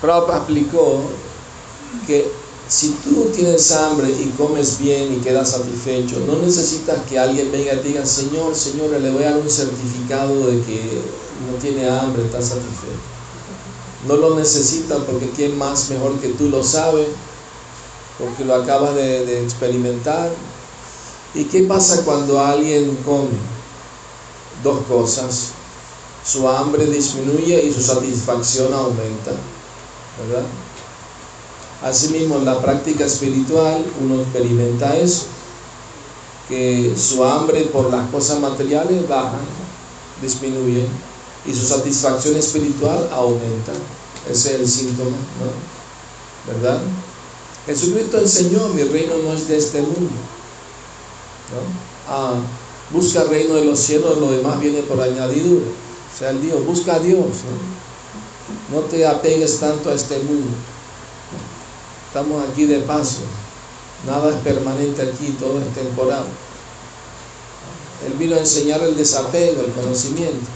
Prabhupada explicó que si tú tienes hambre y comes bien y quedas satisfecho, no necesitas que alguien venga y te diga, Señor, Señor, le voy a dar un certificado de que no tiene hambre, está satisfecho. No lo necesitas porque quien más mejor que tú lo sabe, porque lo acabas de experimentar. ¿Y qué pasa cuando alguien come? Dos cosas. Su hambre disminuye y su satisfacción aumenta. ¿Verdad? Asimismo, en la práctica espiritual uno experimenta eso, que su hambre por las cosas materiales baja, disminuye, y su satisfacción espiritual aumenta. Ese es el síntoma, ¿no? ¿Verdad? Jesucristo enseñó, mi reino no es de este mundo. ¿no? Ah, busca el reino de los cielos, lo demás viene por añadidura. Sea, el Dios, busca a Dios. ¿no? te apegues tanto a este mundo. Estamos aquí de paso. Nada es permanente aquí, todo es temporal. Él vino a enseñar el desapego, el conocimiento.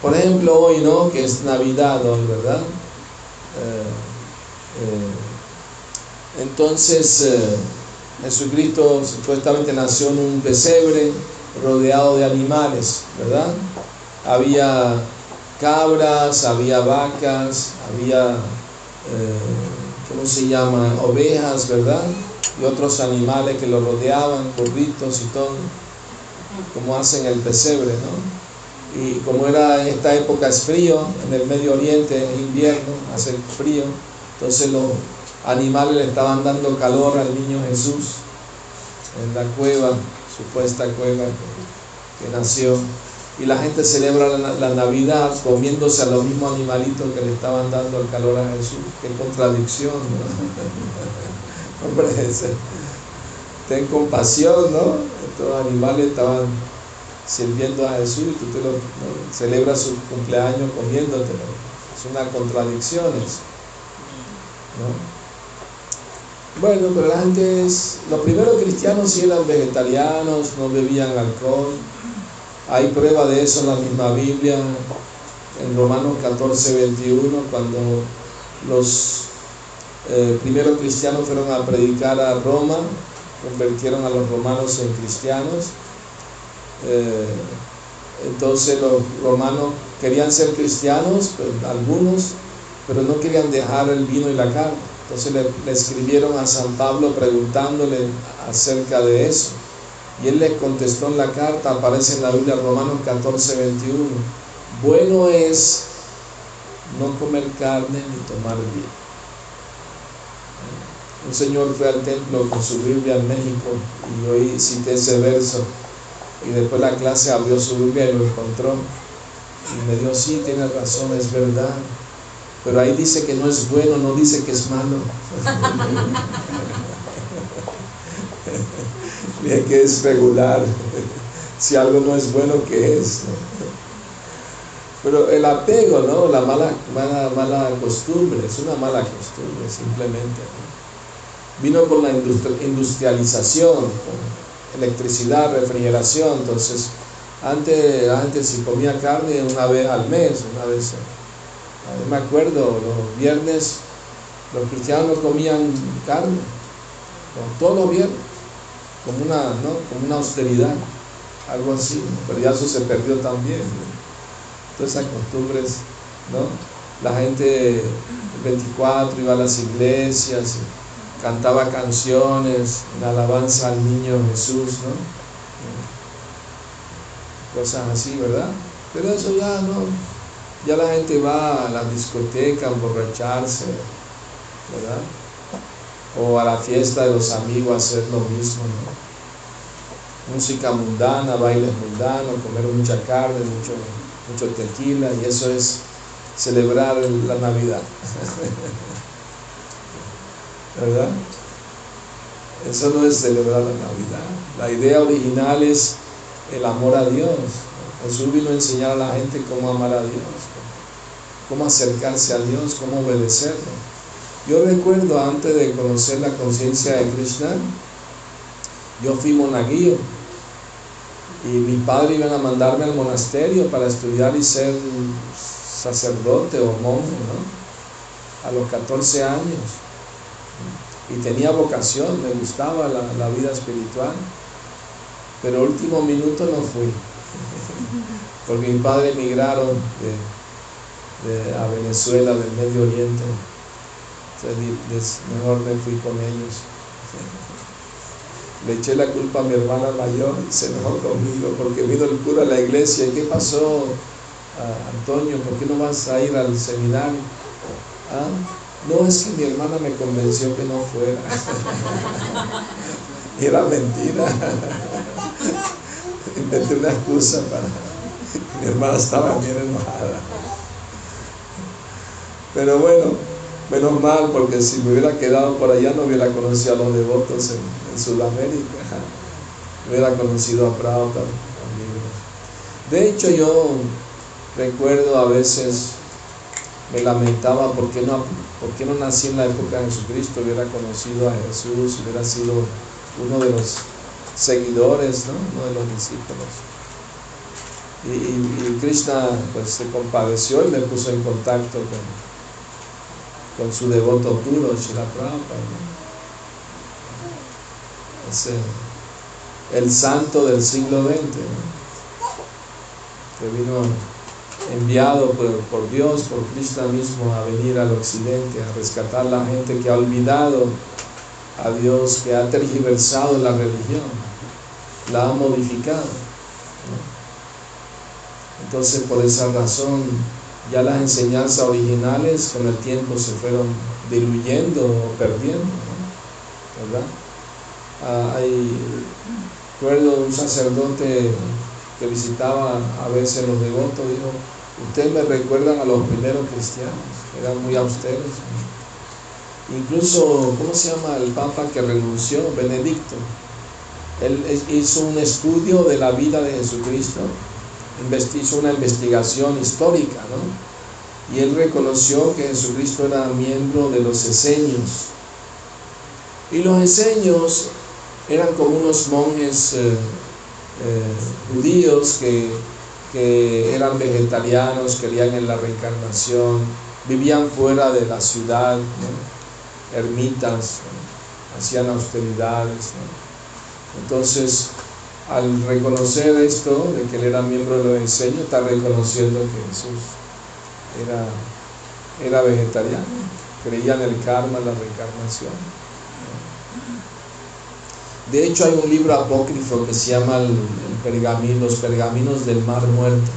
Por ejemplo, hoy, ¿no? Que es Navidad hoy, ¿verdad? Eh, eh, entonces, eh, Jesucristo supuestamente nació en un pesebre rodeado de animales, ¿verdad? Había cabras, había vacas, había, ¿cómo se llama? Ovejas, ¿verdad? Y otros animales que lo rodeaban, burritos y todo, como hacen el pesebre, ¿no? y como era en esta época es frío, en el Medio Oriente es invierno, hace frío, entonces los animales le estaban dando calor al niño Jesús en la cueva, supuesta cueva que, nació. Y la gente celebra la, Navidad comiéndose a los mismos animalitos que le estaban dando el calor a Jesús. Qué contradicción, ¿no? Hombre, ten compasión, ¿no? Estos animales estaban sirviendo a Jesús y tú te lo celebras su cumpleaños comiéndotelo. Es una contradicción eso. Bueno, pero la gente es. Los primeros cristianos sí eran vegetarianos, no bebían alcohol. Hay prueba de eso en la misma Biblia, en Romanos 14, 21, cuando los eh, primeros cristianos fueron a predicar a Roma, convirtieron a los romanos en cristianos eh, entonces los romanos querían ser cristianos, pues, algunos, pero no querían dejar el vino y la carne. Entonces le, escribieron a San Pablo preguntándole acerca de eso. Y él les contestó en la carta, aparece en la Biblia Romanos 14, 21. Bueno es no comer carne ni tomar vino. Un señor fue al templo con su Biblia en México y hoy cité ese verso y después la clase abrió su Biblia y lo encontró. Y me dijo, sí, tiene razón, es verdad. Pero ahí dice que no es bueno, no dice que es malo. Bien que es regular. si algo no es bueno, ¿qué es? Pero el apego, ¿no? La mala, mala, mala costumbre, es una mala costumbre, simplemente. Vino con la industrialización, electricidad, refrigeración, entonces antes, antes si comía carne una vez al mes, una vez, me acuerdo, los viernes los cristianos comían carne, todos los viernes, como una, ¿no? como una austeridad, algo así, pero ya eso se perdió también. Todas esas costumbres, ¿no? La gente el 24 iba a las iglesias cantaba canciones en alabanza al niño Jesús, ¿no? Cosas así, ¿verdad? Pero eso ya no, ya la gente va a la discoteca a emborracharse, ¿verdad? O a la fiesta de los amigos a hacer lo mismo, ¿no? Música mundana, bailes mundanos, comer mucha carne, mucho, mucho tequila, y eso es celebrar la Navidad. ¿verdad? Eso no es celebrar la Navidad. La idea original es el amor a Dios. Jesús vino a enseñar a la gente cómo amar a Dios, cómo acercarse a Dios, cómo obedecerlo. Yo recuerdo antes de conocer la conciencia de Krishna, yo fui monaguillo Y mi padre iba a mandarme al monasterio para estudiar y ser sacerdote o monje, ¿no? A los 14 años. Y tenía vocación, me gustaba la, vida espiritual. Pero último minuto no fui. Porque mi padre emigraron a Venezuela, del Medio Oriente. Entonces, mejor me fui con ellos. Le eché la culpa a mi hermana mayor y se enojó conmigo porque vino el cura a la iglesia. ¿Y qué pasó, Antonio? ¿Por qué no vas a ir al seminario? ¿Ah? No, es que mi hermana me convenció que no fuera. Era mentira. Inventé una excusa para... Mi hermana estaba bien enojada. Pero bueno, menos mal, porque si me hubiera quedado por allá no hubiera conocido a los devotos en, Sudamérica. hubiera conocido a Prado también. De hecho, yo recuerdo a veces, me lamentaba por qué no, por no nací en la época de Jesucristo, hubiera conocido a Jesús, hubiera sido uno de los seguidores, ¿no? uno de los discípulos. Y, Krishna pues, se compadeció y me puso en contacto con, con su devoto puro, Shila Prabhupada. el santo del siglo XX, que vino enviado por, Dios, por Cristo mismo, a venir al occidente, a rescatar la gente que ha olvidado a Dios, que ha tergiversado la religión, la ha modificado. Entonces, por esa razón, ya las enseñanzas originales con el tiempo se fueron diluyendo o perdiendo, ¿verdad? Ah, hay, recuerdo un sacerdote que visitaba a veces los devotos, dijo, ustedes me recuerdan a los primeros cristianos, eran muy austeros. Incluso, ¿cómo se llama el papa que renunció? Benedicto. Él hizo un estudio de la vida de Jesucristo hizo una investigación histórica, ¿no? Y él reconoció que Jesucristo era miembro de los esenios. Y los esenios eran como unos monjes eh, eh, judíos que, eran vegetarianos, creían en la reencarnación, vivían fuera de la ciudad, ermitas, hacían austeridades. Entonces, al reconocer esto, de que él era miembro de los enseños, está reconociendo que Jesús era, era vegetariano, creía en el karma, la reencarnación. De hecho, hay un libro apócrifo que se llama el, Los Pergaminos del Mar Muerto.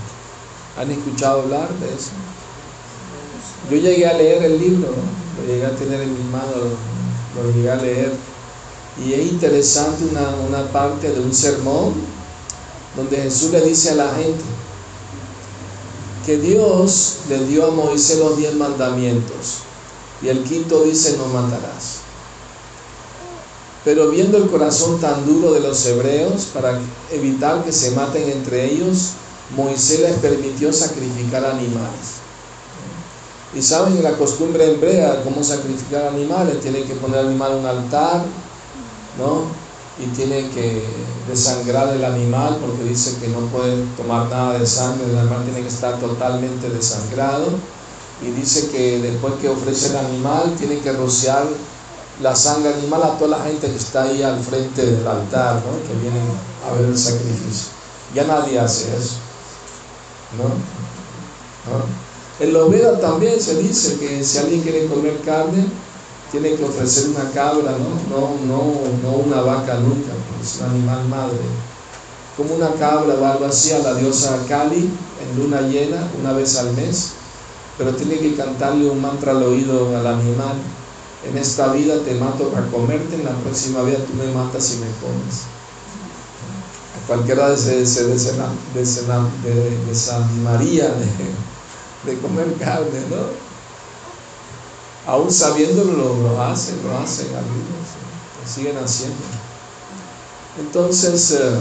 ¿Han escuchado hablar de eso? Yo llegué a leer el libro, lo llegué a tener en mi mano, lo llegué a leer y es interesante una, parte de un sermón donde Jesús le dice a la gente que Dios le dio a Moisés los diez mandamientos y el quinto dice no matarás. Pero viendo el corazón tan duro de los hebreos para evitar que se maten entre ellos, Moisés les permitió sacrificar animales. Y saben la costumbre hebrea, cómo sacrificar animales, tienen que poner al animal en un altar, ¿no? Y tiene que desangrar el animal porque dice que no puede tomar nada de sangre, el animal tiene que estar totalmente desangrado. Y dice que después que ofrece el animal, tiene que rociar la sangre animal a toda la gente que está ahí al frente del altar, ¿no? que vienen a ver el sacrificio. Ya nadie hace eso. ¿no? ¿No? En los Vedas también se dice que si alguien quiere comer carne, tiene que ofrecer una cabra, ¿no? No, no, no una vaca nunca, es un animal madre. Como una cabra o algo así a la diosa Kali en luna llena una vez al mes, pero tiene que cantarle un mantra al oído al animal. En esta vida te mato para comerte, en la próxima vida tú me matas y me comes. A cualquiera se, se desanimaría de, de comer carne, ¿no? Aún sabiéndolo lo, hacen, lo hacen algunos, lo siguen haciendo. Entonces, eh, eh,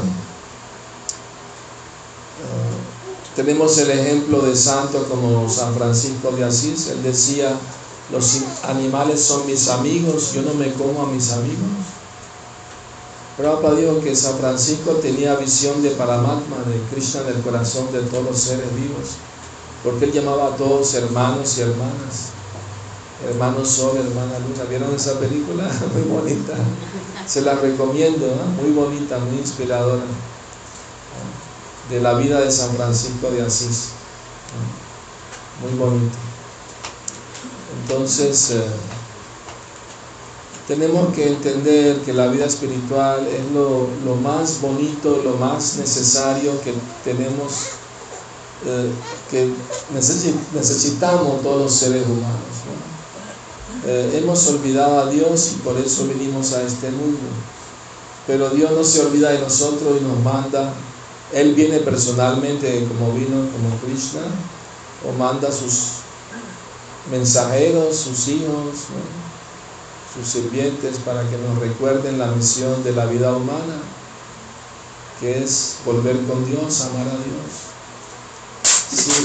tenemos el ejemplo de santos como San Francisco de Asís, él decía, los animales son mis amigos, yo no me como a mis amigos. Prabhupada dijo que San Francisco tenía visión de Paramatma, de Krishna en el corazón de todos los seres vivos, porque él llamaba a todos hermanos y hermanas. Hermano Sol, hermana Luna. ¿Vieron esa película? Muy bonita. Se la recomiendo, muy bonita, muy inspiradora. De la vida de San Francisco de Asís. Muy bonito. Entonces, eh, tenemos que entender que la vida espiritual es lo, más bonito, lo más necesario que tenemos, eh, que necesitamos todos los seres humanos. Eh, hemos olvidado a Dios y por eso vinimos a este mundo. Pero Dios no se olvida de nosotros y nos manda. Él viene personalmente como vino, como Krishna, o manda sus mensajeros, sus hijos, sus sirvientes para que nos recuerden la misión de la vida humana, que es volver con Dios, amar a Dios.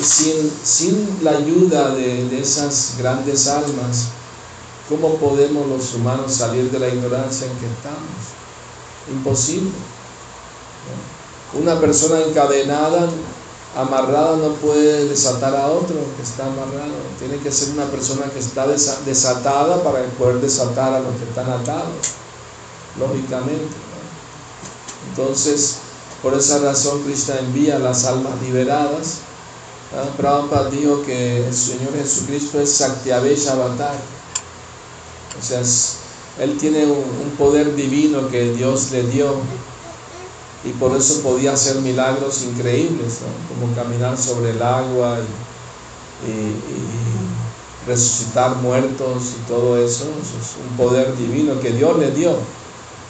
Sin, sin, la ayuda de, de esas grandes almas, ¿Cómo podemos los humanos salir de la ignorancia en que estamos? Imposible. Una persona encadenada, amarrada, no puede desatar a otro que está amarrado. Tiene que ser una persona que está desatada para poder desatar a los que están atados, lógicamente. Entonces, por esa razón, Cristo envía las almas liberadas. Prabhupada dijo que el Señor Jesucristo es Saktiavesh Avatar o sea, él tiene un, poder divino que Dios le dio y por eso podía hacer milagros increíbles, como caminar sobre el agua y, resucitar muertos y todo eso. es un poder divino que Dios le dio.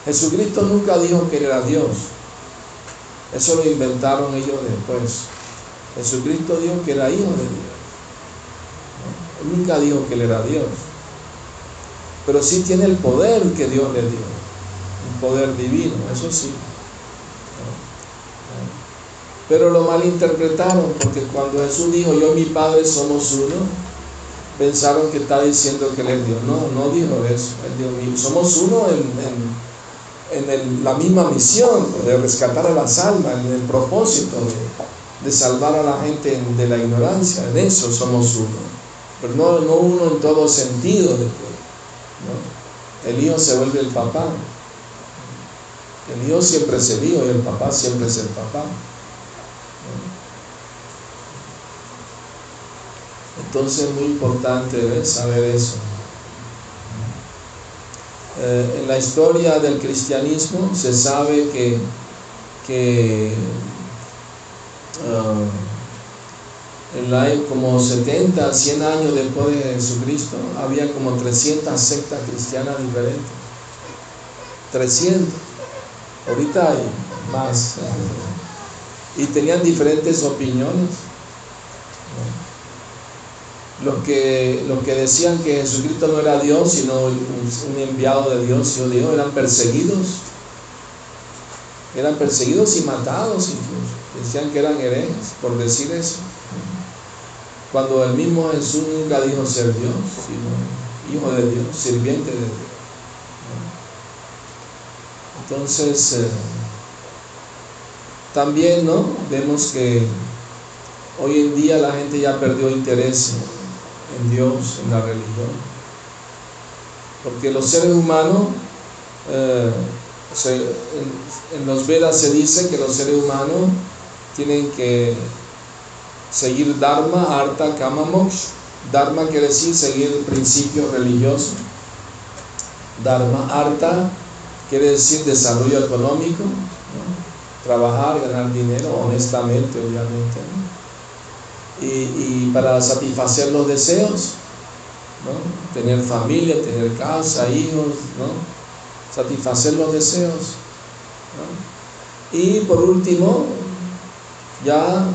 Jesucristo nunca dijo que era Dios. Eso lo inventaron ellos después. Jesucristo dijo que era hijo de Dios. Él nunca dijo que él era Dios pero sí tiene el poder que Dios le dio, un poder divino, eso sí. Pero lo malinterpretaron, porque cuando Jesús dijo, yo y mi Padre somos uno, pensaron que está diciendo que Él es Dios. No, no dijo eso. Él dijo, somos uno en, en, la misma misión de rescatar a las almas, en el propósito de, de salvar a la gente de la ignorancia. En eso somos uno. Pero no, no uno en todo sentido. El hijo se vuelve el papá. El hijo siempre es el hijo y el papá siempre es el papá. Entonces es muy importante saber eso. Eh, en la historia del cristianismo se sabe que, que ah, en como 70, 100 años después de Jesucristo, había como 300 sectas cristianas diferentes. 300. Ahorita hay más. Y tenían diferentes opiniones. Los que, los que decían que Jesucristo no era Dios, sino un enviado de Dios, y Dios, eran perseguidos. Eran perseguidos y matados incluso. Decían que eran herejes por decir eso. Cuando el mismo Jesús nunca dijo ser Dios, sino hijo de Dios, sirviente de Dios. Entonces, eh, también ¿no? vemos que hoy en día la gente ya perdió interés en Dios, en la religión. Porque los seres humanos, eh, en, los Vedas se dice que los seres humanos tienen que seguir Dharma, Arta, Kama, Moksha. Dharma quiere decir seguir el principio religioso. Dharma, Arta quiere decir desarrollo económico, trabajar, ganar dinero honestamente, obviamente. Y, para satisfacer los deseos, tener familia, tener casa, hijos, satisfacer los deseos. Y por último, ya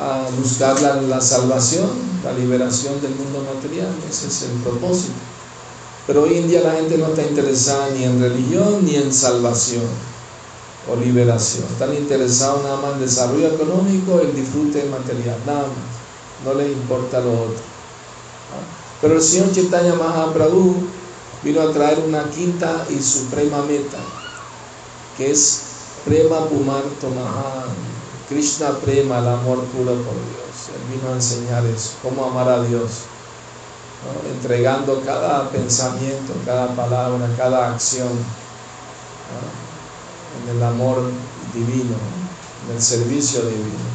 a buscar la, salvación, la liberación del mundo material. Ese es el propósito. Pero hoy en día la gente no está interesada ni en religión ni en salvación o liberación. Están interesados nada más en desarrollo económico, el disfrute material, nada más. No les importa lo otro. Pero el Señor Chaitanya Mahaprabhu vino a traer una quinta y suprema meta, que es Prema Pumar Tomahan, Krishna Prema, el amor puro por Dios. Él vino a enseñar eso, cómo amar a Dios, entregando cada pensamiento, cada palabra, cada acción en el amor divino, en el servicio divino.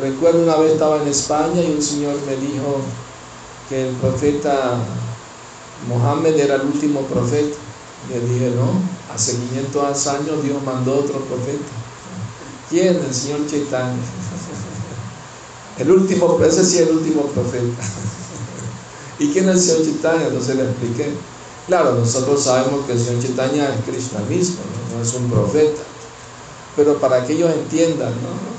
Recuerdo una vez estaba en España y un señor me dijo que el profeta Mohammed era el último profeta. Le dije, no, hace 500 años Dios mandó otro profeta. ¿Quién? El señor Chaitanya. El último, ese sí es el último profeta. ¿Y quién es el señor Chaitanya? Entonces le expliqué. Claro, nosotros sabemos que el señor Chaitanya es Krishna mismo, ¿no? no es un profeta. Pero para que ellos entiendan, ¿no?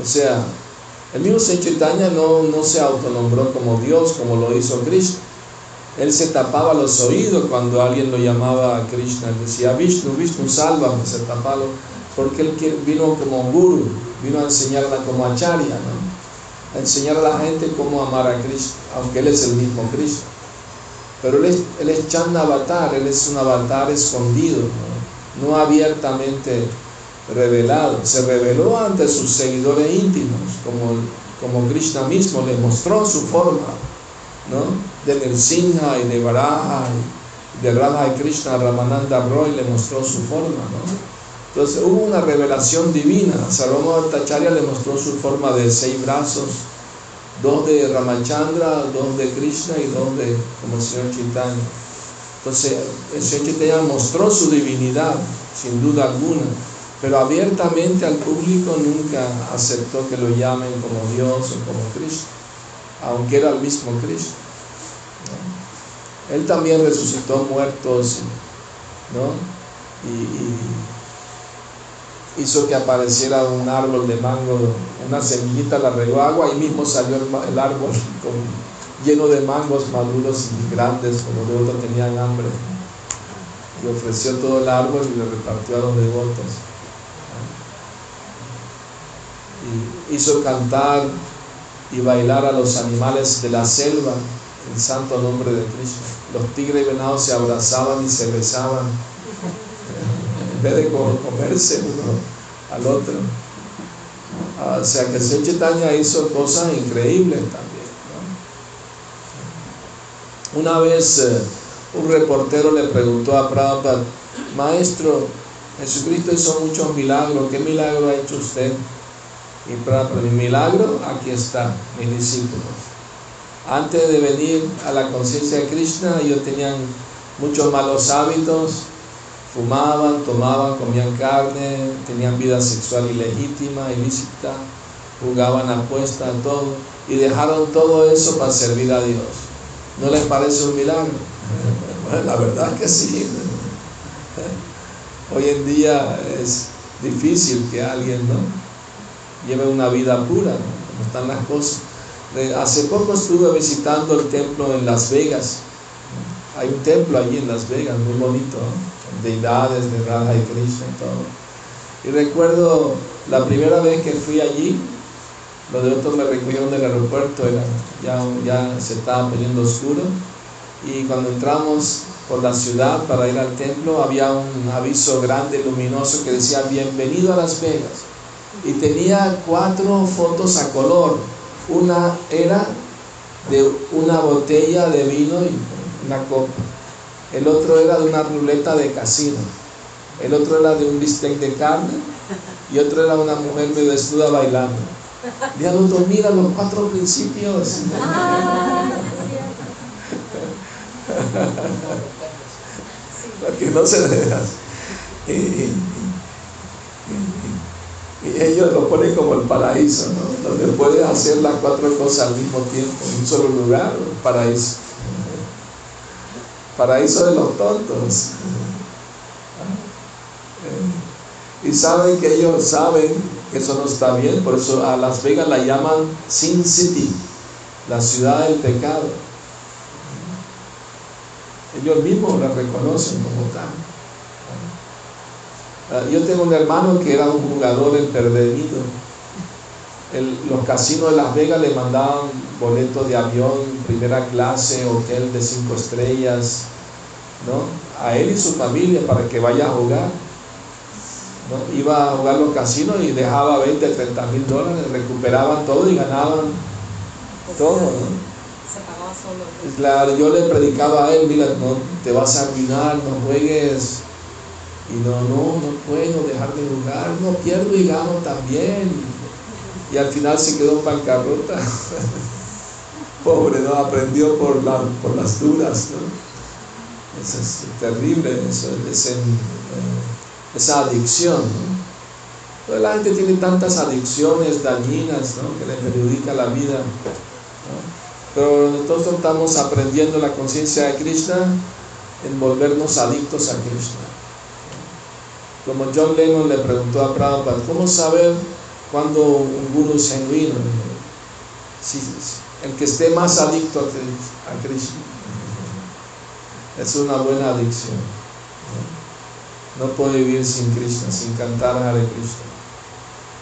O sea, el mismo Señor Chaitanya no, no se autonombró como Dios, como lo hizo Krishna. Él se tapaba los oídos cuando alguien lo llamaba a Krishna. Él decía, Vishnu, Vishnu, sálvame, se tapaba, porque él vino como guru, vino a enseñarla como acharya, ¿no? a enseñar a la gente cómo amar a Krishna, aunque él es el mismo Krishna. Pero él es, él es Avatar, él es un avatar escondido, no, no abiertamente revelado, se reveló ante sus seguidores íntimos, como, como Krishna mismo le mostró su forma, ¿no? De Nrsimha y de Varaha de Radha Krishna, Ramananda Roy le mostró su forma, ¿no? Entonces hubo una revelación divina, Sarvama Tacharya le mostró su forma de seis brazos, dos de Ramachandra, dos de Krishna y dos de como el Señor Chaitanya. Entonces el Señor Chaitanya mostró su divinidad, sin duda alguna pero abiertamente al público nunca aceptó que lo llamen como Dios o como Cristo, aunque era el mismo Cristo. Él también resucitó muertos, ¿no? Y, hizo que apareciera un árbol de mango, una semillita, la regó agua y mismo salió el, árbol lleno de mangos maduros y grandes, como de otros tenían hambre. Y ofreció todo el árbol y lo repartió a los devotos y hizo cantar y bailar a los animales de la selva en santo nombre de Cristo. Los tigres y venados se abrazaban y se besaban en vez de comerse uno al otro. Ah, o sea que el Señor Chaitanya hizo cosas increíbles también. Una vez eh, un reportero le preguntó a Prabhupada, maestro, Jesucristo hizo muchos milagros, ¿qué milagro ha hecho usted? Y para, mi milagro, aquí está, mis discípulos. Antes de venir a la conciencia de Krishna, ellos tenían muchos malos hábitos, fumaban, tomaban, comían carne, tenían vida sexual ilegítima, ilícita, jugaban apuestas, todo, y dejaron todo eso para servir a Dios. ¿No les parece un milagro? La verdad que sí. Hoy en día es difícil que alguien, ¿no? lleve una vida pura, como están las cosas. Hace poco estuve visitando el templo en Las Vegas. Hay un templo allí en Las Vegas, muy bonito, deidades de Radha y Krishna y todo. Y recuerdo la primera vez que fui allí, los de otros me recogieron del aeropuerto, era, ya, ya se estaba poniendo oscuro. Y cuando entramos por la ciudad para ir al templo, había un aviso grande, luminoso, que decía, bienvenido a Las Vegas y tenía cuatro fotos a color. Una era de una botella de vino y una copa. El otro era de una ruleta de casino. El otro era de un bistec de carne. Y otro era una mujer medio desnuda bailando. Dios mira los cuatro principios. Para que no se deja. Y ellos lo ponen como el paraíso, ¿no? Donde puedes hacer las cuatro cosas al mismo tiempo, en un solo lugar, paraíso. Paraíso de los tontos. Y saben que ellos saben que eso no está bien, por eso a Las Vegas la llaman Sin City, la ciudad del pecado. Ellos mismos la reconocen como tal. Ah, yo tengo un hermano que era un jugador empedernido. los casinos de Las Vegas le mandaban boletos de avión, primera clase, hotel de cinco estrellas, ¿no? A él y su familia para que vaya a jugar. ¿no? Iba a jugar los casinos y dejaba 20, 30 mil dólares, recuperaban todo y ganaban todo. ¿no? Claro, yo le predicaba a él, mira, no te vas a arruinar, no juegues. Y no, no, no puedo dejar de jugar, no pierdo y gano también. Y al final se quedó en bancarrota. Pobre, ¿no? Aprendió por, por las duras, ¿no? Eso es terrible, eso, es eh, esa adicción, ¿no? la gente tiene tantas adicciones dañinas, ¿no? Que le perjudica la vida, Pero nosotros estamos aprendiendo la conciencia de Krishna en volvernos adictos a Krishna. Como John Lennon le preguntó a Prabhupada, ¿cómo saber cuando un guru es genuino? Si, el que esté más adicto a Krishna. Es una buena adicción. No, puede vivir sin Krishna, sin cantar Hare Krishna,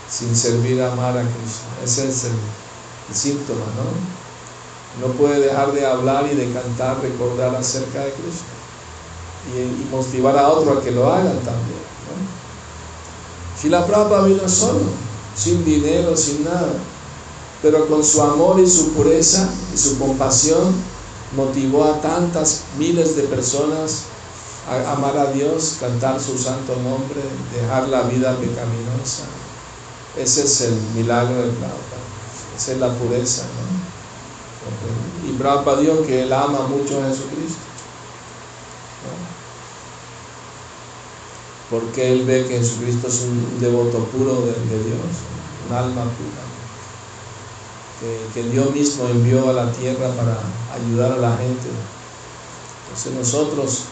sin servir a amar a Krishna. Ese es el, síntoma, ¿no? No puede dejar de hablar y de cantar, recordar acerca de Krishna. Y, motivar a otro a que lo hagan también. La Prabhupada vino solo, sin dinero, sin nada pero con su amor y su pureza y su compasión motivó a tantas miles de personas a amar a Dios, cantar su santo nombre, dejar la vida pecaminosa. Ese es el milagro de Prabhupada, esa es la pureza. ¿no? Y Prabhupada dijo que él ama mucho a Jesucristo. Porque él ve que Jesucristo es un devoto puro de, Dios, un alma pura que, Dios mismo envió a la tierra para ayudar a la gente. Entonces nosotros,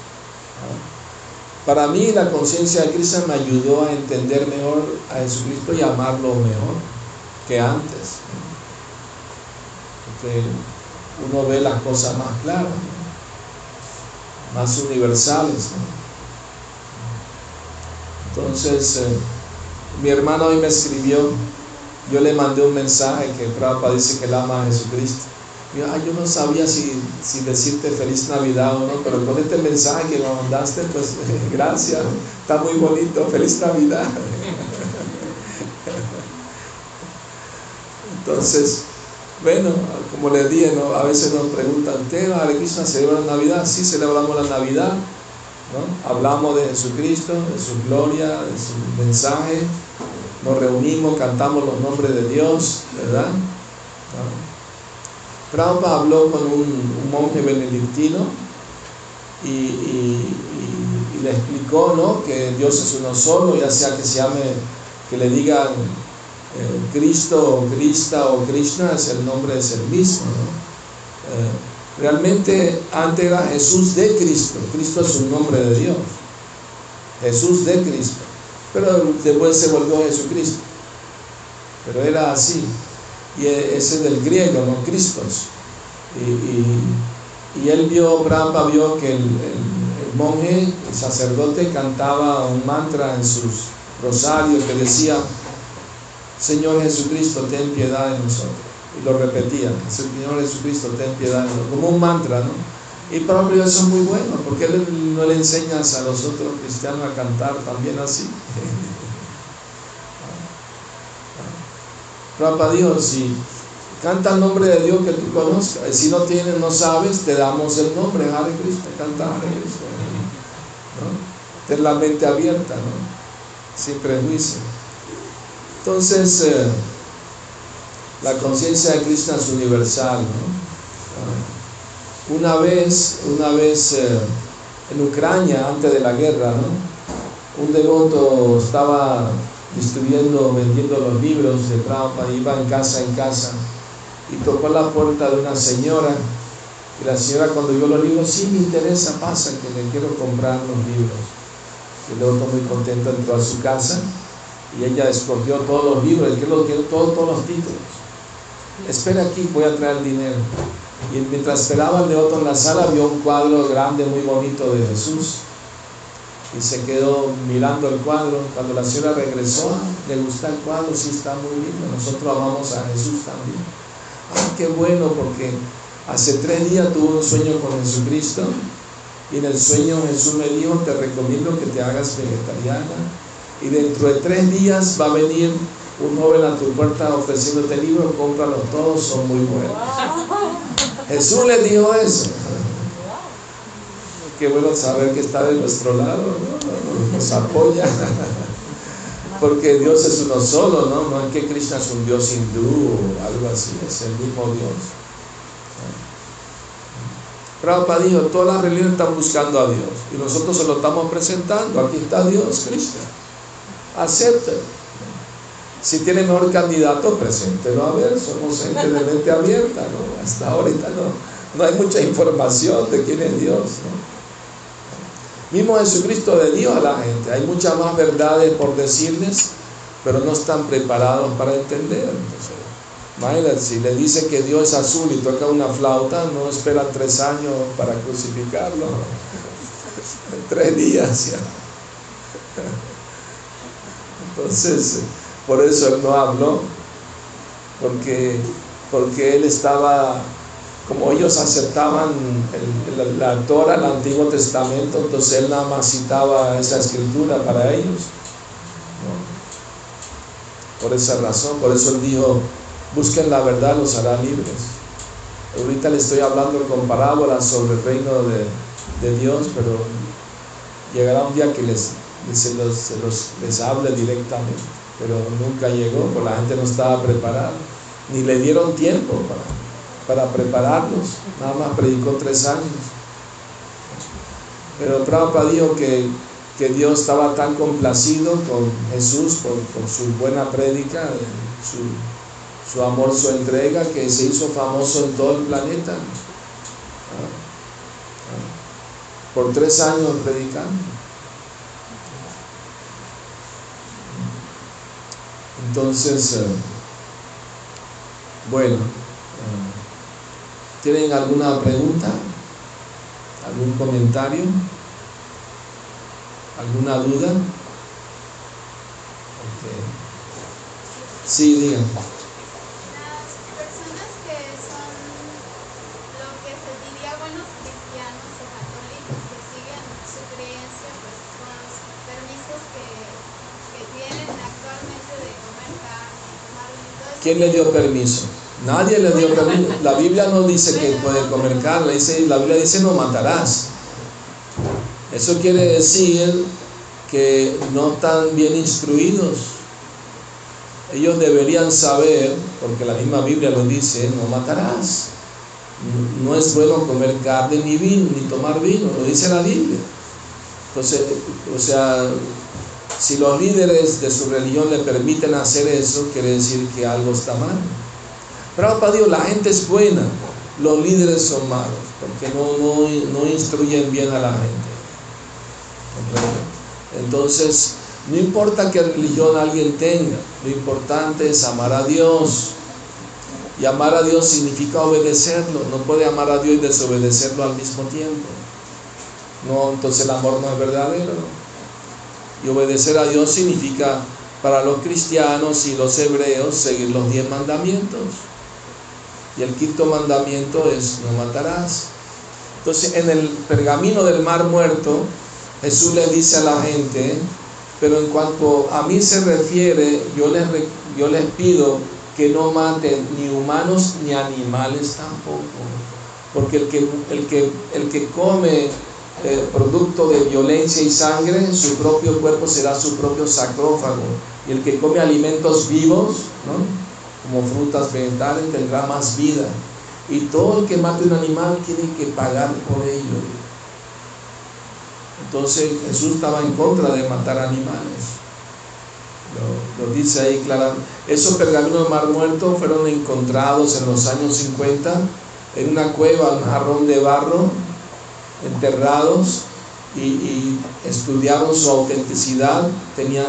para mí la conciencia de Cristo me ayudó a entender mejor a Jesucristo y amarlo mejor que antes. Porque uno ve las cosas más claras, más universales. Entonces, eh, mi hermano hoy me escribió yo le mandé un mensaje que Prabhupada dice que él ama a Jesucristo. Yo, yo no sabía si, si, decirte feliz Navidad o no, pero con este mensaje que me mandaste, pues gracias, está muy bonito, feliz Navidad. Entonces, bueno, como le dije, ¿no? a veces nos preguntan, ¿usted, Hare Krishna, celebra la Navidad? Sí, celebramos la Navidad, ¿no? hablamos de Jesucristo, de su gloria, de su mensaje, nos reunimos, cantamos los nombres de Dios, ¿verdad? Prabhupada habló con un, monje benedictino y, le explicó ¿no? que Dios es uno solo, ya sea que se llame, que le digan eh, Cristo o Krista o Krishna, es el nombre es el mismo. Eh, realmente antes era Jesús de Cristo, Cristo es un nombre de Dios, Jesús de Cristo pero después se volvió Jesucristo. Pero era así. Y e, ese es del griego, ¿no? Cristos. Y, y, él vio, Brahma vio que el, monje, el sacerdote, cantaba un mantra en sus rosarios que decía, Señor Jesucristo, ten piedad de nosotros. Y lo repetía, Señor Jesucristo, ten piedad como un mantra, ¿no? Y propio eso es muy bueno, porque no le enseñas a los otros cristianos a cantar también así. Rapa Dios, si canta el nombre de Dios que tú conozcas, si no tienes, no sabes, te damos el nombre, Hare Cristo, canta Hare Cristo. ¿no? Ten la mente abierta, ¿no? sin prejuicio. Entonces, eh, la conciencia de Cristo es universal, ¿no? Una vez, una vez eh, en Ucrania, antes de la guerra, un devoto estaba distribuyendo, vendiendo los libros de Prabhupada, iba en casa en casa y tocó la puerta de una señora. Y la señora cuando vio los libros, sí me interesa, pasa que le quiero comprar los libros. El devoto muy contento entró a su casa y ella escogió todos los libros, que lo todos, todos los títulos. Espera aquí, voy a traer dinero. Y mientras esperaba el devoto en la sala, vio un cuadro grande, muy bonito de Jesús. Y se quedó mirando el cuadro. Cuando la señora regresó, le gusta el cuadro, sí está muy lindo. Nosotros amamos a Jesús también. Ah, qué bueno, porque hace tres días tuvo un sueño con Jesucristo Y en el sueño Jesús me dijo, te recomiendo que te hagas vegetariana. Y dentro de tres días va a venir un joven a tu puerta ofreciéndote libros, cómpralos todos, son muy buenos. Jesús le dijo eso. Qué bueno saber que está de nuestro lado, nos apoya. Porque Dios es uno solo, ¿no? No es que Krishna es un Dios hindú o algo así, es el mismo Dios. Prabhupada dijo, todas las religiones están buscando a Dios y nosotros se lo estamos presentando. Aquí está Dios, Krishna. Acepte. Si tiene mejor candidato, preséntelo a ver. Somos gente de mente abierta, ¿no? Hasta ahorita no, no hay mucha información de quién es Dios. Mismo Jesucristo Dios a la gente. Hay muchas más verdades por decirles, pero no están preparados para entender. Imagínate, si le dice que Dios es azul y toca una flauta, no espera tres años para crucificarlo. tres días ya. Entonces, por eso él no habló, porque, porque él estaba, como ellos aceptaban la Torah, el Antiguo Testamento, entonces él nada más citaba esa escritura para ellos. Por esa razón, por eso él dijo, Busquen la verdad, los hará libres. Ahorita les estoy hablando con parábolas sobre el reino de, Dios, pero llegará un día que les, se los, les hable directamente. Pero nunca llegó, porque la gente no estaba preparada. Ni le dieron tiempo para, para prepararlos. Nada más predicó tres años. Pero Prabhupada dijo que, que Dios estaba tan complacido con Jesús por, por su buena prédica, su su amor, su entrega, que se hizo famoso en todo el planeta. Ah, ah. Por tres años predicando. Entonces, eh, bueno, eh, ¿tienen alguna pregunta? ¿Algún comentario? ¿Alguna duda? Sí, digan. ¿Quién le dio permiso? Nadie le dio permiso. La Biblia no dice que puede comer carne, dice, la Biblia dice no matarás. Eso quiere decir que no están bien instruidos. Ellos deberían saber, porque la misma Biblia lo dice, no matarás. No es bueno comer carne ni vino, ni tomar vino, lo dice la Biblia. Entonces, o sea, si los líderes de su religión le permiten hacer eso, quiere decir que algo está mal. Para Dios, la gente es buena, los líderes son malos, porque no, no, instruyen bien a la gente. Entonces, no importa qué religión alguien tenga, lo importante es amar a Dios. Y amar a Dios significa obedecerlo. No puede amar a Dios y desobedecerlo al mismo tiempo. No, entonces el amor no es verdadero. Y obedecer a Dios significa para los cristianos y los hebreos seguir los diez mandamientos. Y el quinto mandamiento es no matarás. Entonces en el pergamino del mar muerto, Jesús le dice a la gente, pero en cuanto a mí se refiere, yo les, yo les pido que no maten ni humanos ni animales tampoco. Porque el que, el que, el que come eh, producto de violencia y sangre, su propio cuerpo será su propio sarcófago. Y el que come alimentos vivos, como frutas vegetales, tendrá más vida. Y todo el que mate un animal tiene que pagar por ello. Entonces Jesús estaba en contra de matar animales. Lo, dice ahí claramente. Esos pergaminos de mar muerto fueron encontrados en los años 50 en una cueva, un jarrón de barro enterrados y, estudiaron su autenticidad, tenían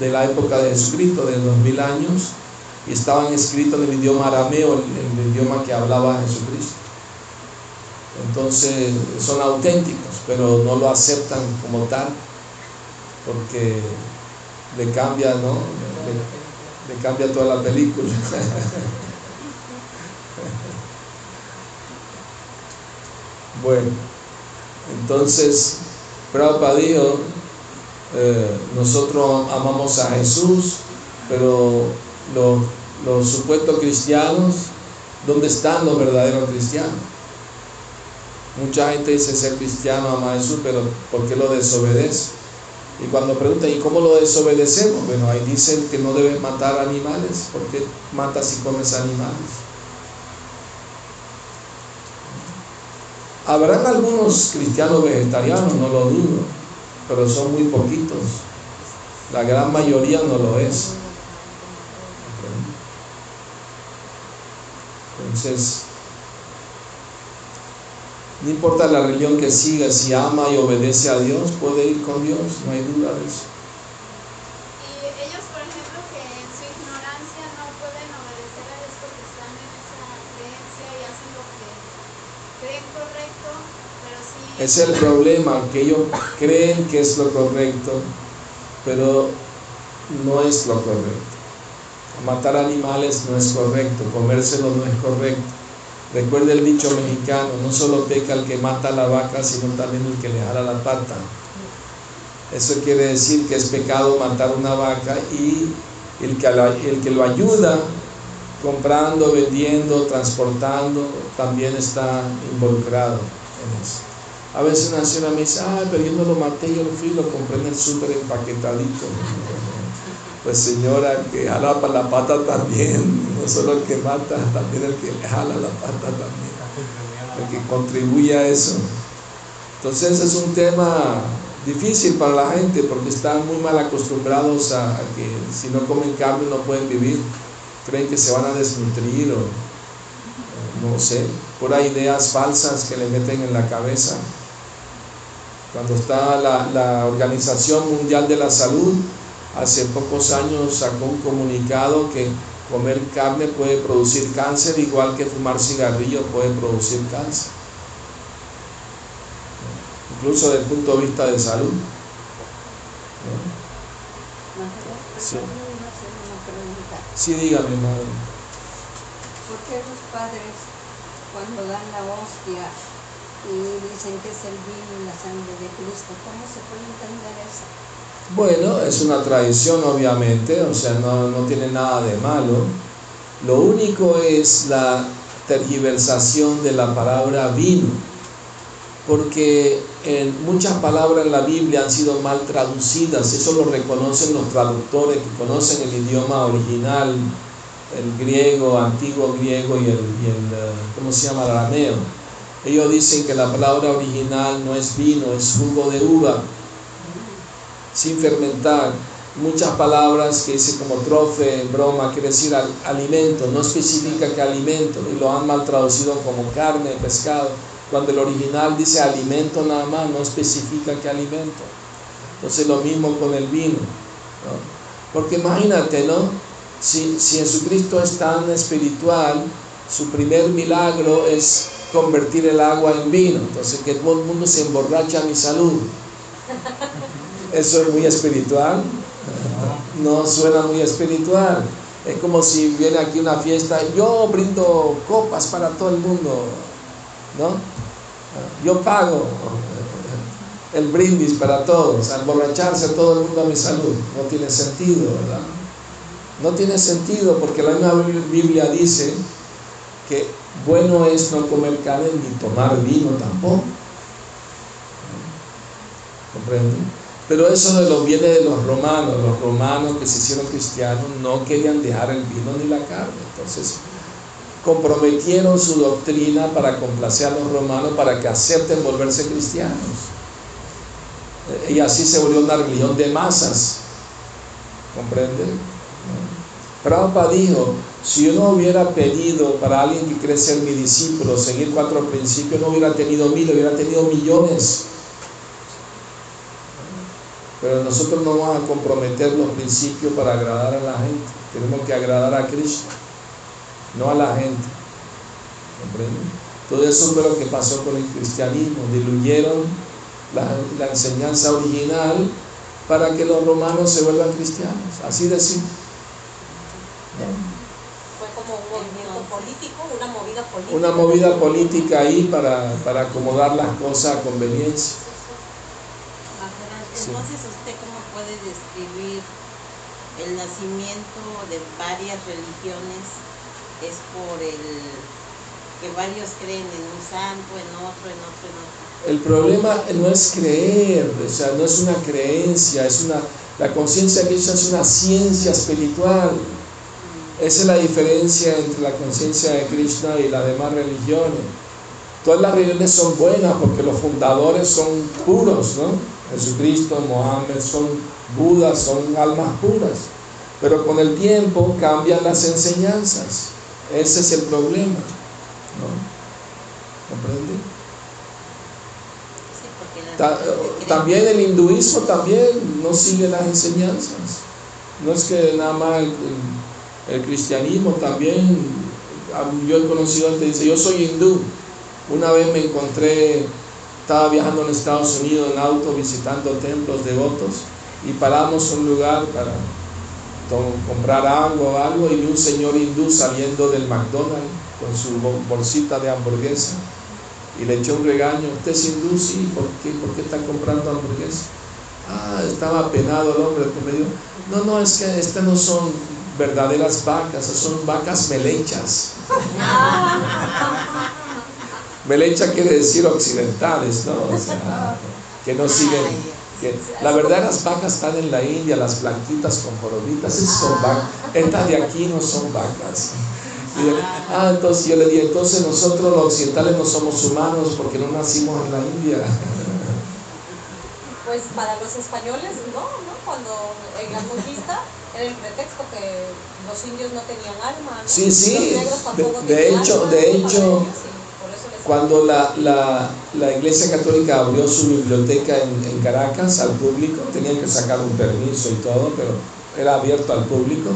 de la época de Jesucristo, de dos mil años, y estaban escritos en el idioma arameo, en el idioma que hablaba Jesucristo. Entonces son auténticos, pero no lo aceptan como tal, porque le cambia, ¿no? Le, le cambia toda la película. bueno. Entonces, Prabhupada dijo, eh, nosotros amamos a Jesús, pero los, los supuestos cristianos, ¿dónde están los verdaderos cristianos? Mucha gente dice ser cristiano, ama a Jesús, pero ¿por qué lo desobedece? Y cuando preguntan, ¿y cómo lo desobedecemos? Bueno, ahí dicen que no deben matar animales. ¿Por qué matas y comes animales? Habrán algunos cristianos vegetarianos, no lo dudo, pero son muy poquitos. La gran mayoría no lo es. Entonces, no importa la religión que siga, si ama y obedece a Dios, puede ir con Dios, no hay duda de eso. Y ellos, por ejemplo, que en su ignorancia no pueden obedecer a Dios porque están en esa creencia y hacen lo que creen correcto, pero sí... Es el problema, que ellos creen que es lo correcto, pero no es lo correcto. Matar animales no es correcto, comérselo no es correcto. Recuerde el dicho mexicano, no solo peca el que mata a la vaca, sino también el que le jala la pata. Eso quiere decir que es pecado matar una vaca y el que, el que lo ayuda comprando, vendiendo, transportando, también está involucrado en eso. A veces una señora me dice, ah, pero yo no lo maté, yo lo fui, lo compré en el súper empaquetadito. Pues señora, que jala la pata también, no solo el que mata, también el que jala la pata también, el que contribuye a eso. Entonces es un tema difícil para la gente porque están muy mal acostumbrados a, que si no comen carne no pueden vivir, creen que se van a desnutrir o no sé, por ideas falsas que le meten en la cabeza. Cuando está la, la Organización Mundial de la Salud, hace pocos años sacó un comunicado que comer carne puede producir cáncer, igual que fumar cigarrillo puede producir cáncer. Incluso desde el punto de vista de salud. Sí. Sí, dígame, madre. ¿Por qué los padres, cuando dan la hostia y dicen que es el vino y la sangre de Cristo, cómo se puede entender eso? Bueno, es una tradición obviamente, o sea, no, no tiene nada de malo. Lo único es la tergiversación de la palabra vino, porque en muchas palabras en la Biblia han sido mal traducidas, eso lo reconocen los traductores que conocen el idioma original, el griego, antiguo griego y el, y el eh, ¿cómo se llama? El arameo. Ellos dicen que la palabra original no es vino, es jugo de uva sin fermentar. Muchas palabras que dice como trofe, broma, quiere decir alimento, no especifica qué alimento, y lo han mal traducido como carne, pescado, cuando el original dice alimento nada más, no especifica qué alimento. Entonces lo mismo con el vino. Porque imagínate, ¿no? Si, si Jesucristo es tan espiritual, su primer milagro es convertir el agua en vino. Entonces que todo el mundo se emborracha a mi salud. Eso es muy espiritual. No suena muy espiritual. Es como si viene aquí una fiesta, yo brindo copas para todo el mundo, ¿no? Yo pago el brindis para todos, al borracharse todo el mundo a mi salud. No tiene sentido, ¿verdad? No tiene sentido porque la misma Biblia dice que bueno es no comer carne ni tomar vino tampoco. ¿Comprenden? Pero eso de lo viene de los romanos. Los romanos que se hicieron cristianos no querían dejar el vino ni la carne. Entonces comprometieron su doctrina para complacer a los romanos para que acepten volverse cristianos. Y así se volvió una religión de masas. ¿Comprenden? Prabhupada dijo, si yo no hubiera pedido para alguien que quiere ser mi discípulo, seguir cuatro principios, no hubiera tenido mil, hubiera tenido millones. Pero nosotros no vamos a comprometer los principios para agradar a la gente. Tenemos que agradar a Cristo, no a la gente. ¿Comprenden? Todo eso fue lo que pasó con el cristianismo. Diluyeron la, enseñanza original para que los romanos se vuelvan cristianos. Así de simple. Como un movimiento político, una movida política. Una movida política ahí para, para acomodar las cosas a conveniencia. Entonces, ¿usted cómo puede describir el nacimiento de varias religiones? Es por el que varios creen en un santo, en otro, en otro, en otro. El problema no es creer, o sea, no es una creencia, es una, la conciencia de Cristo es una ciencia espiritual. Esa es la diferencia entre la conciencia de Krishna y las demás religiones. Todas las religiones son buenas porque los fundadores son puros, ¿no? Jesucristo, Mohammed, son Budas, son almas puras. Pero con el tiempo cambian las enseñanzas. Ese es el problema. ¿no? ¿Comprende? Ta- También el hinduismo también no sigue las enseñanzas. No es que nada más el, el- el cristianismo también, yo he conocido gente que dice, yo soy hindú. Una vez me encontré, estaba viajando en Estados Unidos en auto visitando templos devotos y paramos un lugar para comprar algo o algo y vi un señor hindú saliendo del McDonald's con su bol- bolsita de hamburguesa y le echó un regaño, ¿usted es hindú? Sí, ¿por qué, ¿Por qué está comprando hamburguesa? Ah, estaba penado el hombre, pues me dijo, no, no, es que estas no son verdaderas vacas, son vacas melechas. Melecha quiere decir occidentales, ¿no? Que no siguen. Que, la verdad, las vacas están en la India, las blanquitas con jorobitas, son vacas. Estas de aquí no son vacas. Y ah, entonces yo le dije, entonces nosotros los occidentales no somos humanos porque no nacimos en la India. Pues para los españoles, no, ¿no? Cuando en la conquista el pretexto que los indios no tenían alma, ¿no? Sí, sí. Los negros tampoco De- de hecho- alma, de ¿no? Hecho, Cuando la, la, la Iglesia Católica abrió su biblioteca en, en Caracas al público, tenían que sacar un permiso y todo, pero era abierto al público.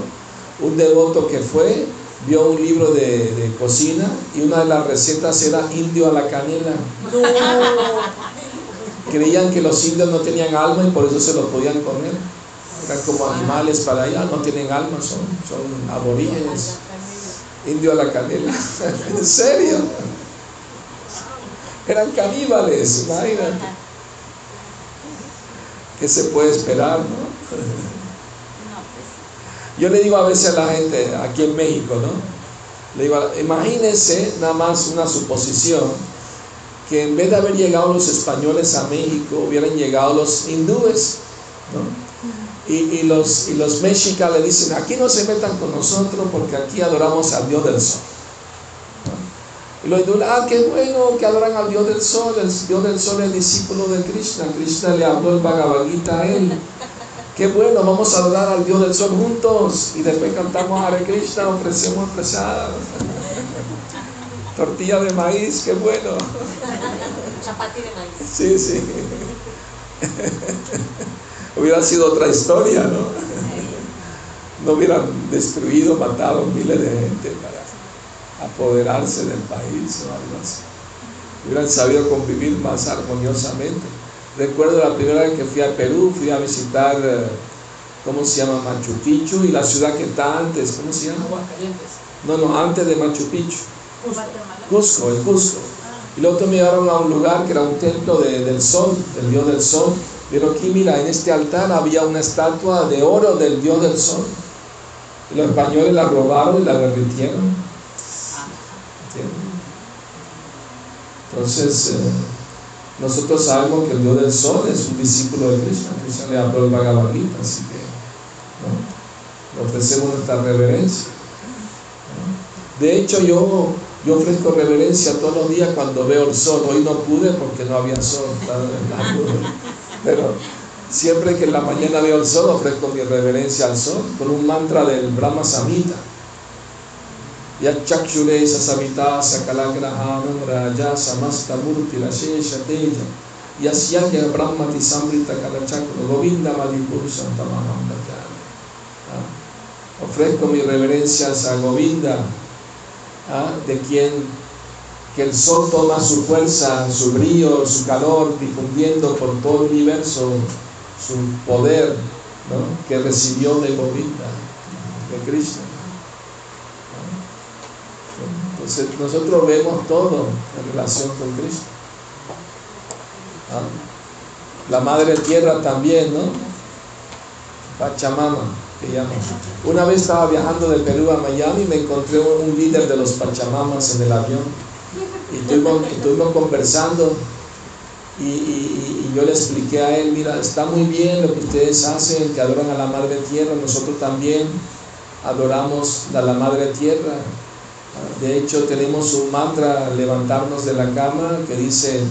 Un devoto que fue vio un libro de, de cocina y una de las recetas era indio a la canela. Creían que los indios no tenían alma y por eso se lo podían comer. Eran como animales para allá, no tienen alma, son, son aborígenes. Indio a la canela. ¿En serio? Eran caníbales, imagínate. ¿Qué se puede esperar, no? Yo le digo a veces a la gente aquí en México, ¿no? Le digo, imagínense nada más una suposición, que en vez de haber llegado los españoles a México, hubieran llegado los hindúes, ¿no? Y, y los, y los mexicas le dicen, aquí no se metan con nosotros porque aquí adoramos al Dios del Sol. Y los hindúes, ah, qué bueno que adoran al Dios del Sol, el Dios del Sol es discípulo de Krishna, Krishna le habló el Bhagavad Gita a él. Qué bueno, vamos a adorar al Dios del Sol juntos y después cantamos Hare Krishna, ofrecemos prasad. Tortilla de maíz, qué bueno. Chapati de maíz. Sí, sí. Hubiera sido otra historia, ¿no? No hubieran destruido, matado miles de gente para apoderarse del país o algo así. Hubieran sabido convivir más armoniosamente. Recuerdo la primera vez que fui a Perú, fui a visitar, eh, ¿cómo se llama? Machu Picchu y la ciudad que está antes, ¿cómo se llama? No, no, antes de Machu Picchu. Cusco, el Cusco. Y luego me llevaron a un lugar que era un templo de- del sol, del dios del sol. Pero aquí, mira, en este altar había una estatua de oro del dios del sol. Los españoles la robaron y la derritieron. Entonces, eh, nosotros sabemos que el dios del sol es un discípulo de Krishna. Krishna le habló el Bhagavad así que ¿no? le ofrecemos nuestra reverencia. De hecho, yo, yo ofrezco reverencia todos los días cuando veo el sol. Hoy no pude porque no había sol, estaba en la. pero siempre que en la mañana veo el sol, ofrezco mi reverencia al sol con un mantra del Brahma Samhita. Yachakshule Sasamita Sakalagrahanam Raja Samasta Murti Rashesha Teja Yasyagya Brahmati Samrita Kalachakra Govinda Madipurusha Tamaham. Ah, Ofrezco mis reverencias a Govinda, ah, de quien que el sol toma su fuerza, su brillo, su calor, difundiendo por todo el universo su poder ¿no? que recibió de Govinda, de Krishna. ¿no? nosotros vemos todo en relación con Cristo. La Madre Tierra también, ¿no? Pachamama, que llama. Una vez estaba viajando de Perú a Miami y me encontré un líder de los Pachamamas en el avión. Y estuvimos, conversando y, yo le expliqué a él, mira, está muy bien lo que ustedes hacen, que adoran a la Madre Tierra, nosotros también adoramos a la Madre Tierra. De hecho, tenemos un mantra levantarnos de la cama que dice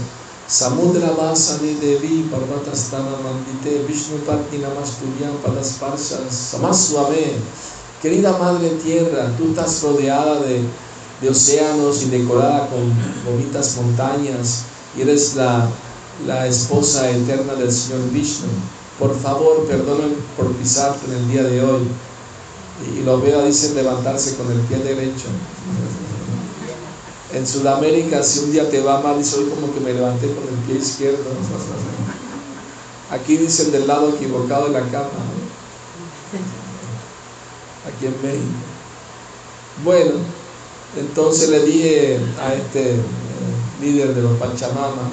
Samudra Vasani Devi Parvatastana Mandite Vishnu Pati Namasturyam Padas. Querida Madre Tierra, tú estás rodeada de, de océanos y decorada con bonitas montañas y eres la, la esposa eterna del Señor Vishnu. Por favor, perdóname por pisarte en el día de hoy. Y, los Vedas dicen levantarse con el pie derecho. En Sudamérica, si un día te va mal, dice hoy como que me levanté con el pie izquierdo. Aquí dicen del lado equivocado de la cama. Aquí en México. Bueno, entonces le dije a este eh, líder de los Pachamama,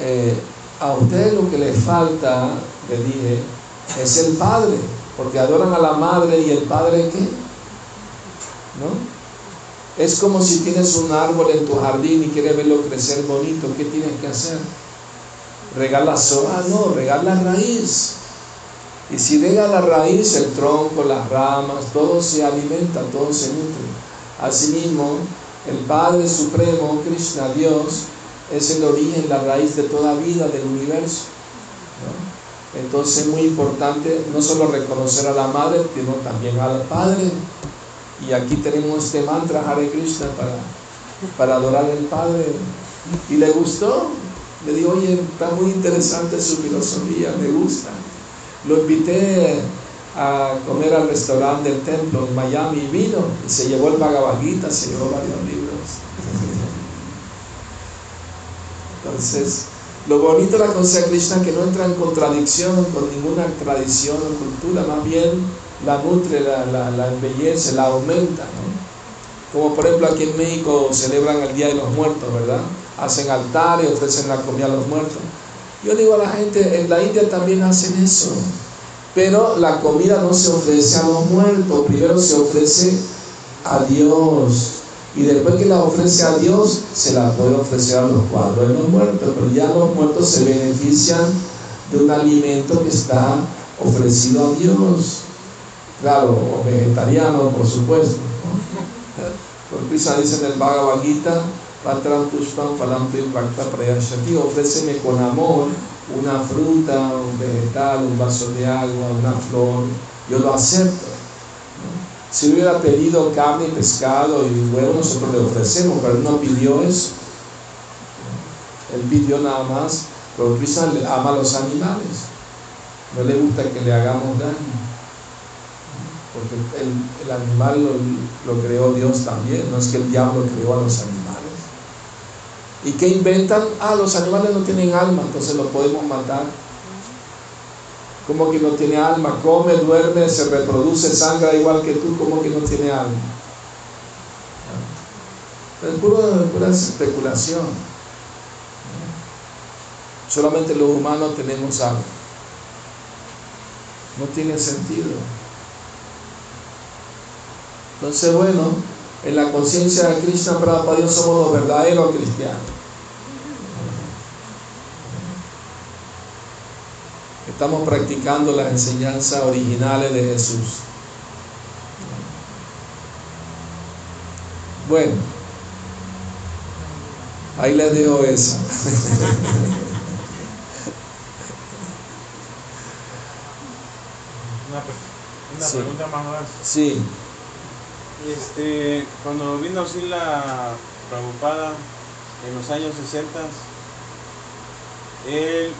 eh, a usted lo que le falta, le dije, es el Padre porque adoran a la madre y el padre qué? ¿No? Es como si tienes un árbol en tu jardín y quieres verlo crecer bonito, ¿qué tienes que hacer? Regala soja, no, regala raíz. Y si rega la raíz, el tronco, las ramas, todo se alimenta, todo se nutre. Asimismo, el Padre Supremo, Krishna, Dios, es el origen, la raíz de toda vida del universo. Entonces es muy importante no solo reconocer a la madre, sino también al padre. Y aquí tenemos este mantra Hare Krishna para, para adorar al Padre. Y le gustó. Le dijo, oye, está muy interesante su filosofía, me gusta. Lo invité a comer al restaurante del templo en Miami y vino. Y se llevó el Bhagavad Gita, se llevó varios libros. Entonces, lo bonito de la conciencia Krishna que no entra en contradicción con ninguna tradición o cultura, más bien la nutre, la, la, la embellece, la aumenta. Como por ejemplo aquí en México celebran el Día de los Muertos, ¿verdad? Hacen altares, ofrecen la comida a los muertos. Yo digo a la gente, en la India también hacen eso, pero la comida no se ofrece a los muertos, primero se ofrece a Dios y después que la ofrece a Dios, se la puede ofrecer a los cuadros de los muertos, pero ya los muertos se benefician de un alimento que está ofrecido a Dios. Claro, vegetariano, por supuesto. Por eso dice en el Bhagavad Gita, ofréceme con amor una fruta, un vegetal, un vaso de agua, una flor, yo lo acepto. Si hubiera pedido carne pescado y huevo, nosotros le ofrecemos, pero él no pidió eso. Él pidió nada más, pero Cristo ama a los animales. No le gusta que le hagamos daño. Porque el, animal lo, creó Dios también, no es que el diablo creó a los animales. ¿Y qué inventan? Ah, los animales no tienen alma, entonces los podemos matar como que no tiene alma, come, duerme, se reproduce, sangra igual que tú, como que no tiene alma. Es pura, especulación. Solamente los humanos tenemos alma. No tiene sentido. Entonces, bueno, en la conciencia de Krishna para Dios somos los verdaderos cristianos. Estamos practicando las enseñanzas originales de Jesús. Bueno, ahí les dejo esa. Una, pregunta más. Sí. Este, cuando vino así la preocupada en los años 60, él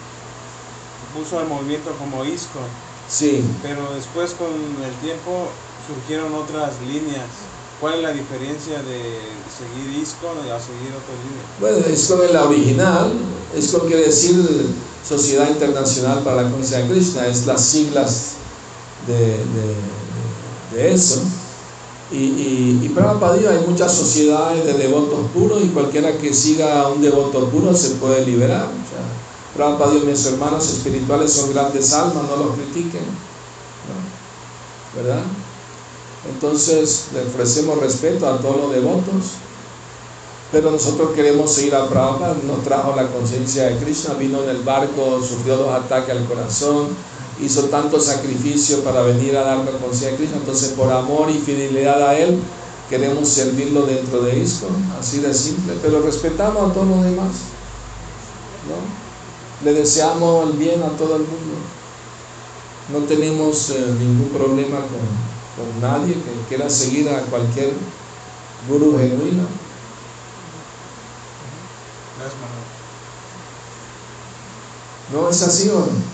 puso al movimiento como ISCO. Sí. Pero después con el tiempo surgieron otras líneas. ¿Cuál es la diferencia de seguir ISCO a seguir otras líneas? Bueno, ISCO es la original. ISCO quiere decir Sociedad Internacional para la Conciencia de Krishna. Es las siglas de, de, de eso. Y, y, Prabhupada dijo, hay muchas sociedades de devotos puros y cualquiera que siga a un devoto puro se puede liberar. Prabhupada dijo, mis hermanos espirituales son grandes almas, no los critiquen. ¿Verdad? Entonces le ofrecemos respeto a todos los devotos, pero nosotros queremos seguir a Prabhupada, nos trajo la conciencia de Krishna, vino en el barco, sufrió dos ataques al corazón, hizo tanto sacrificio para venir a darnos conciencia de Krishna, entonces por amor y fidelidad a Él queremos servirlo dentro de esto, así de simple, pero respetamos a todos los demás, ¿no? Le deseamos el bien a todo el mundo, no tenemos eh, ningún problema con con nadie que quiera seguir a cualquier guru genuino. ¿No es así o no?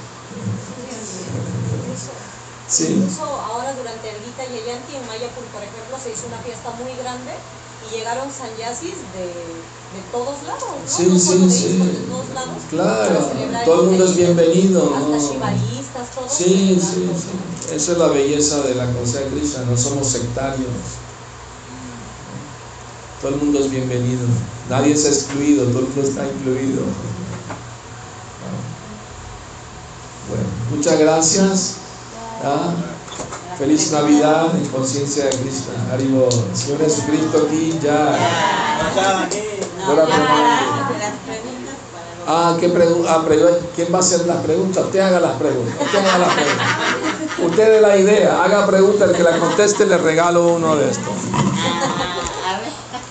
Sí. Incluso ahora durante el Gita Yayanti en Mayapur, por ejemplo, se hizo una fiesta muy grande y llegaron sanyasis de, de todos lados, ¿no? Sí, no sí, sí. De todos lados. Claro, todo el mundo es bienvenido, Hasta ¿no? todos. Sí, sí, sí. Esa es la belleza de la conciencia Krishna, no somos sectarios. Todo el mundo es bienvenido. Nadie es excluido, todo el mundo está incluido. Bueno, muchas gracias. ¿Ah? Feliz Navidad en conciencia de Krishna. Haribo. Señor Jesucristo aquí ya. Ahora Ah, ¿qué ah, ¿quién va a hacer las preguntas? Usted haga las preguntas. Usted haga las preguntas. Usted dé la idea, haga preguntas, el que la conteste le regalo uno de estos.